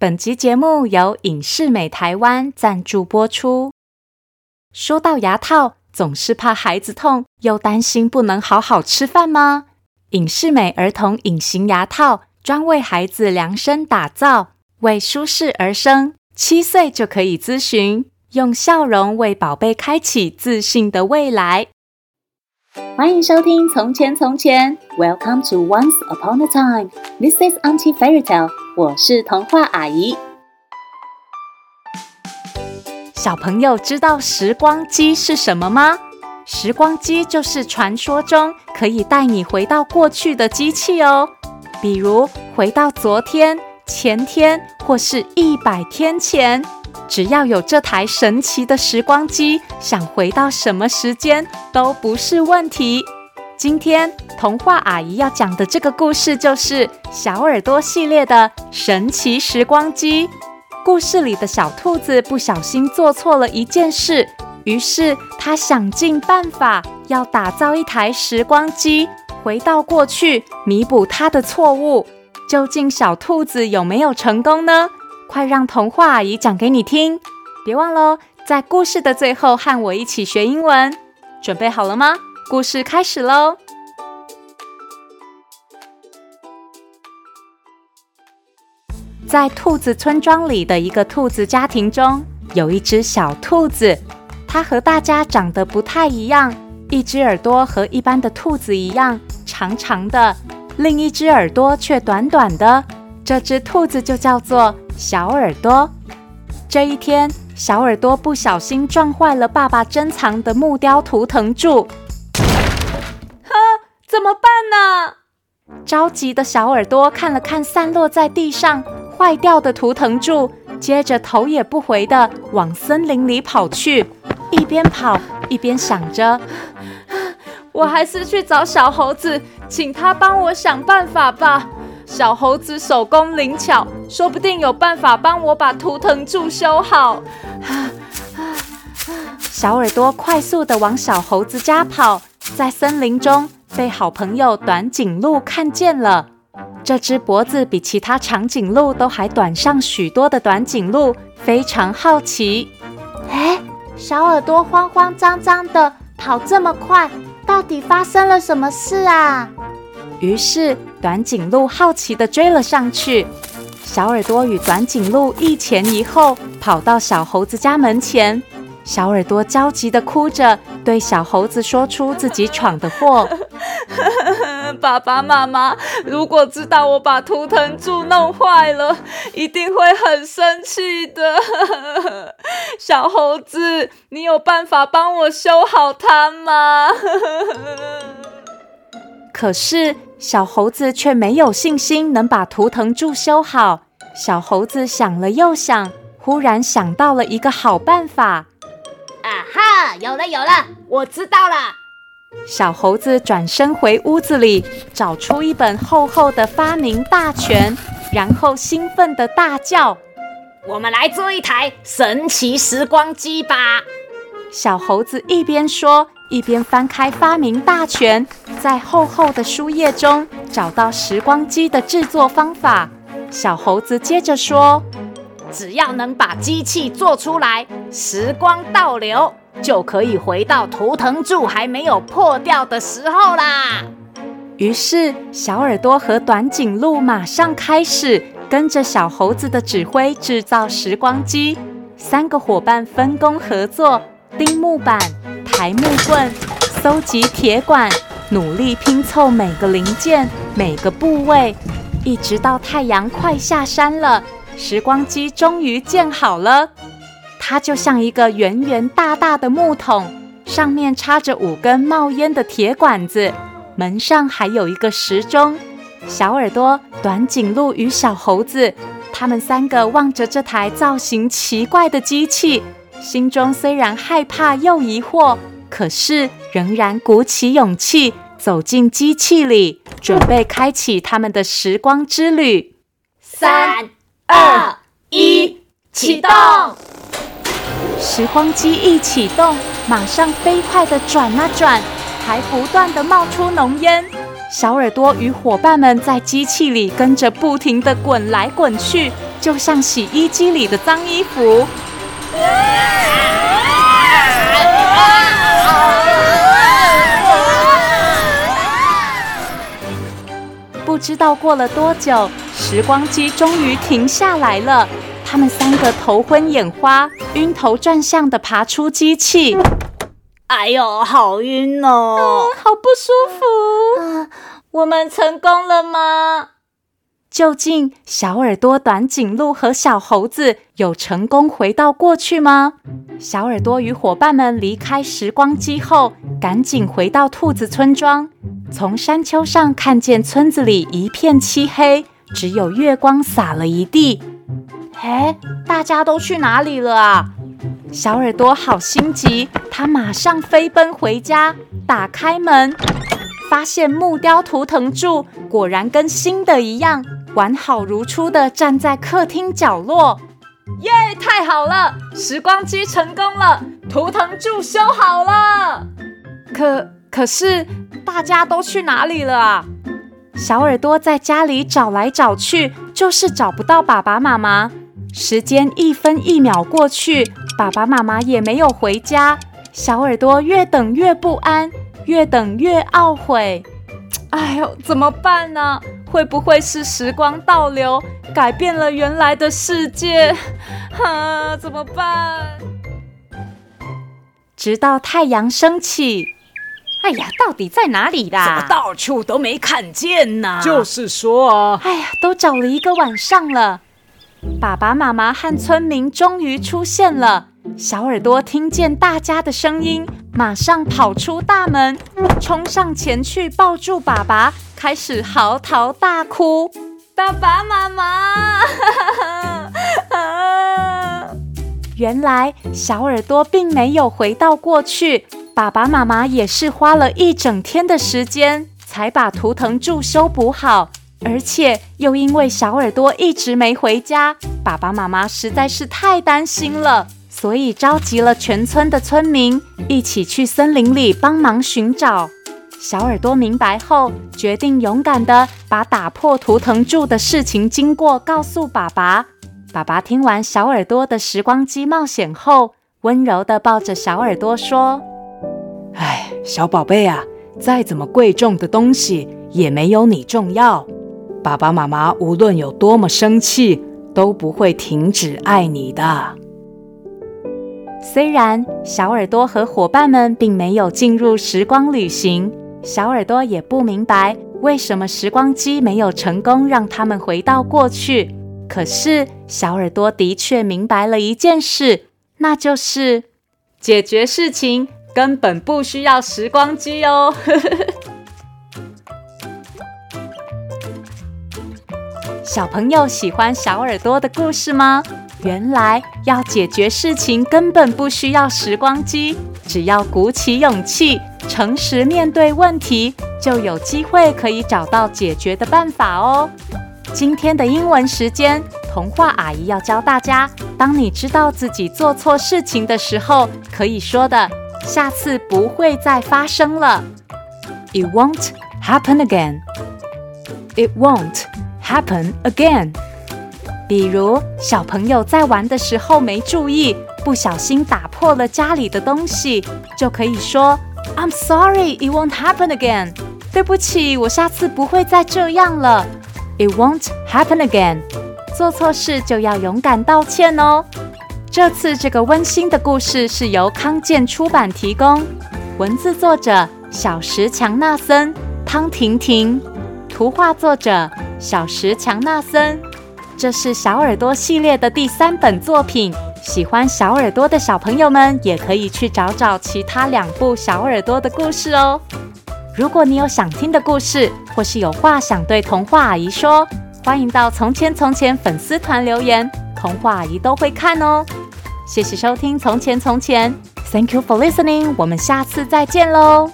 本集节目由隐适美台湾赞助播出。说到牙套，总是怕孩子痛，又担心不能好好吃饭吗？隐适美儿童隐形牙套专为孩子量身打造，为舒适而生，七岁就可以咨询，用笑容为宝贝开启自信的未来。欢迎收听《从前从前》，Welcome to Once Upon a Time，This is Auntie Fairy Tale。我是童话阿姨。小朋友知道时光机是什么吗？时光机就是传说中可以带你回到过去的机器哦。比如回到昨天、前天或是一百天前，只要有这台神奇的时光机，想回到什么时间都不是问题。今天童话阿姨要讲的这个故事，就是小耳朵系列的神奇时光机。故事里的小兔子不小心做错了一件事，于是他想尽办法要打造一台时光机，回到过去弥补他的错误。究竟小兔子有没有成功呢？快让童话阿姨讲给你听！别忘喽，在故事的最后和我一起学英文。准备好了吗？故事开始喽！在兔子村庄里的一个兔子家庭中，有一只小兔子，它和大家长得不太一样。一只耳朵和一般的兔子一样长长的，另一只耳朵却短短的。这只兔子就叫做小耳朵。这一天，小耳朵不小心撞坏了爸爸珍藏的木雕图腾柱。呵怎么办呢？着急的小耳朵看了看散落在地上坏掉的图腾柱，接着头也不回的往森林里跑去。一边跑一边想着：“我还是去找小猴子，请他帮我想办法吧。小猴子手工灵巧，说不定有办法帮我把图腾柱修好。”小耳朵快速地往小猴子家跑，在森林中。被好朋友短颈鹿看见了，这只脖子比其他长颈鹿都还短上许多的短颈鹿非常好奇。哎，小耳朵慌慌张张的跑这么快，到底发生了什么事啊？于是短颈鹿好奇地追了上去。小耳朵与短颈鹿一前一后跑到小猴子家门前。小耳朵焦急地哭着，对小猴子说出自己闯的祸。爸爸妈妈，如果知道我把图腾柱弄坏了，一定会很生气的。小猴子，你有办法帮我修好它吗？可是小猴子却没有信心能把图腾柱修好。小猴子想了又想，忽然想到了一个好办法。啊哈！有了有了，我知道了。小猴子转身回屋子里，找出一本厚厚的发明大全，然后兴奋地大叫：“我们来做一台神奇时光机吧！”小猴子一边说，一边翻开发明大全，在厚厚的书页中找到时光机的制作方法。小猴子接着说。只要能把机器做出来，时光倒流，就可以回到图腾柱还没有破掉的时候啦。于是，小耳朵和短颈鹿马上开始跟着小猴子的指挥制造时光机。三个伙伴分工合作，钉木板、抬木棍、搜集铁管，努力拼凑每个零件、每个部位，一直到太阳快下山了。时光机终于建好了，它就像一个圆圆大大的木桶，上面插着五根冒烟的铁管子，门上还有一个时钟。小耳朵、短颈鹿与小猴子，他们三个望着这台造型奇怪的机器，心中虽然害怕又疑惑，可是仍然鼓起勇气走进机器里，准备开启他们的时光之旅。三。二一，启动！时光机一启动，马上飞快地转啊转，还不断地冒出浓烟。小耳朵与伙伴们在机器里跟着不停地滚来滚去，就像洗衣机里的脏衣服。不知道过了多久，时光机终于停下来了。他们三个头昏眼花、晕头转向地爬出机器。哎呦，好晕哦，嗯，好不舒服。嗯，我们成功了吗？究竟小耳朵、短颈鹿和小猴子有成功回到过去吗？小耳朵与伙伴们离开时光机后，赶紧回到兔子村庄。从山丘上看见村子里一片漆黑，只有月光洒了一地。哎，大家都去哪里了啊？小耳朵好心急，他马上飞奔回家，打开门，发现木雕图腾柱果然跟新的一样，完好如初的站在客厅角落。耶，太好了！时光机成功了，图腾柱修好了。可可是，大家都去哪里了啊？小耳朵在家里找来找去，就是找不到爸爸妈妈。时间一分一秒过去，爸爸妈妈也没有回家。小耳朵越等越不安，越等越懊悔。哎呦，怎么办呢？会不会是时光倒流，改变了原来的世界？啊，怎么办？直到太阳升起。哎呀，到底在哪里啦？怎么到处都没看见呢？就是说啊，哎呀，都找了一个晚上了。爸爸妈妈和村民终于出现了。小耳朵听见大家的声音，马上跑出大门，冲上前去抱住爸爸，开始嚎啕大哭。爸爸妈妈，原来小耳朵并没有回到过去，爸爸妈妈也是花了一整天的时间才把图腾柱修补好。而且又因为小耳朵一直没回家，爸爸妈妈实在是太担心了，所以召集了全村的村民一起去森林里帮忙寻找。小耳朵明白后，决定勇敢的把打破图腾柱的事情经过告诉爸爸。爸爸听完小耳朵的时光机冒险后，温柔的抱着小耳朵说：“哎，小宝贝啊，再怎么贵重的东西也没有你重要。”爸爸妈妈无论有多么生气，都不会停止爱你的。虽然小耳朵和伙伴们并没有进入时光旅行，小耳朵也不明白为什么时光机没有成功让他们回到过去。可是小耳朵的确明白了一件事，那就是解决事情根本不需要时光机哦。小朋友喜欢小耳朵的故事吗？原来要解决事情根本不需要时光机，只要鼓起勇气，诚实面对问题，就有机会可以找到解决的办法哦。今天的英文时间，童话阿姨要教大家，当你知道自己做错事情的时候，可以说的“下次不会再发生了”。It won't happen again. It won't. Happen again。比如小朋友在玩的时候没注意，不小心打破了家里的东西，就可以说 "I'm sorry, it won't happen again." 对不起，我下次不会再这样了。It won't happen again。做错事就要勇敢道歉哦。这次这个温馨的故事是由康健出版提供，文字作者小石强纳森、汤婷婷，图画作者。小石强纳森，这是小耳朵系列的第三本作品。喜欢小耳朵的小朋友们，也可以去找找其他两部小耳朵的故事哦。如果你有想听的故事，或是有话想对童话阿姨说，欢迎到从前从前粉丝团留言，童话阿姨都会看哦。谢谢收听从前从前，Thank you for listening，我们下次再见喽。